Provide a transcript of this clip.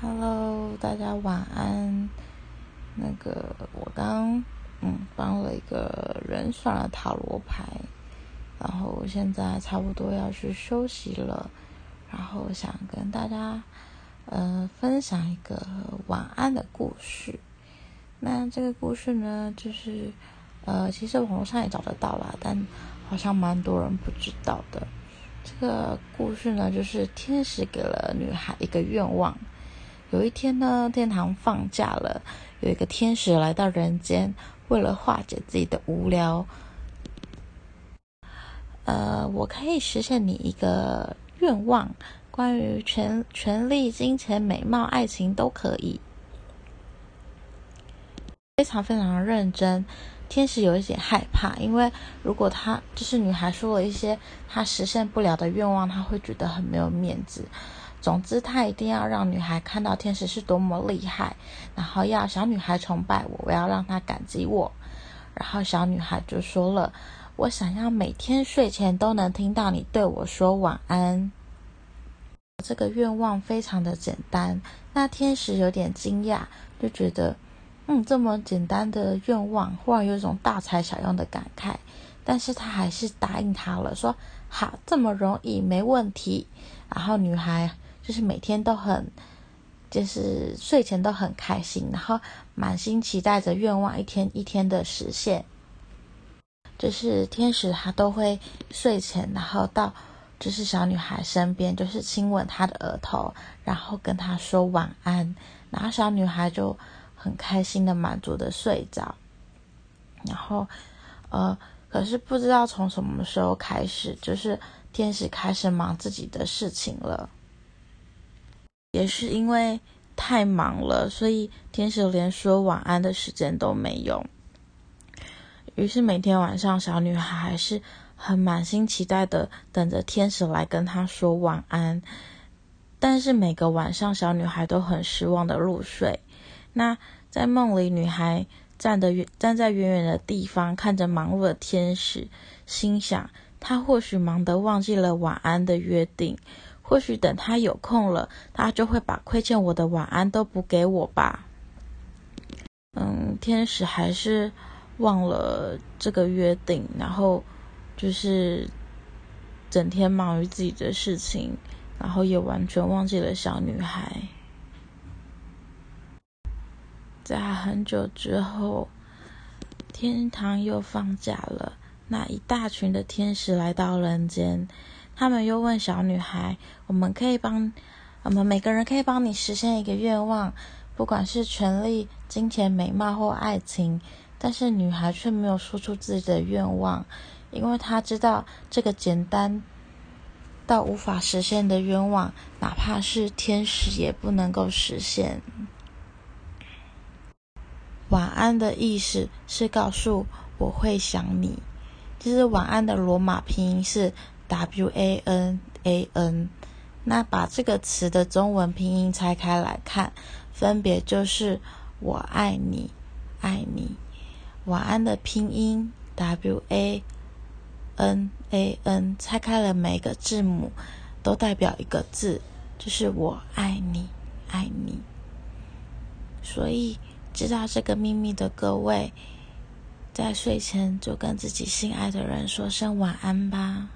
Hello，大家晚安。那个，我刚嗯帮了一个人算了塔罗牌，然后现在差不多要去休息了，然后想跟大家呃分享一个晚安的故事。那这个故事呢，就是呃，其实网络上也找得到啦，但好像蛮多人不知道的。这个故事呢，就是天使给了女孩一个愿望。有一天呢，天堂放假了，有一个天使来到人间，为了化解自己的无聊。呃，我可以实现你一个愿望，关于权、权力、金钱、美貌、爱情都可以。非常非常认真。天使有一点害怕，因为如果他就是女孩说了一些他实现不了的愿望，他会觉得很没有面子。总之，他一定要让女孩看到天使是多么厉害，然后要小女孩崇拜我，我要让她感激我。然后小女孩就说了：“我想要每天睡前都能听到你对我说晚安。”这个愿望非常的简单，那天使有点惊讶，就觉得。嗯，这么简单的愿望，忽然有一种大材小用的感慨。但是他还是答应他了，说好，这么容易，没问题。然后女孩就是每天都很，就是睡前都很开心，然后满心期待着愿望一天一天的实现。就是天使他都会睡前，然后到就是小女孩身边，就是亲吻她的额头，然后跟她说晚安，然后小女孩就。很开心的、满足的睡着，然后，呃，可是不知道从什么时候开始，就是天使开始忙自己的事情了。也是因为太忙了，所以天使连说晚安的时间都没有。于是每天晚上，小女孩还是很满心期待的等着天使来跟她说晚安。但是每个晚上，小女孩都很失望的入睡。那在梦里，女孩站的远站在远远的地方，看着忙碌的天使，心想：他或许忙得忘记了晚安的约定，或许等他有空了，他就会把亏欠我的晚安都补给我吧。嗯，天使还是忘了这个约定，然后就是整天忙于自己的事情，然后也完全忘记了小女孩。在很久之后，天堂又放假了。那一大群的天使来到人间，他们又问小女孩：“我们可以帮我们每个人可以帮你实现一个愿望，不管是权力、金钱、美貌或爱情。”但是女孩却没有说出自己的愿望，因为她知道这个简单到无法实现的愿望，哪怕是天使也不能够实现。晚安的意思是告诉我会想你，就是晚安的罗马拼音是 W A N A N。那把这个词的中文拼音拆开来看，分别就是我爱你，爱你。晚安的拼音 W A N A N 拆开了每个字母都代表一个字，就是我爱你，爱你。所以。知道这个秘密的各位，在睡前就跟自己心爱的人说声晚安吧。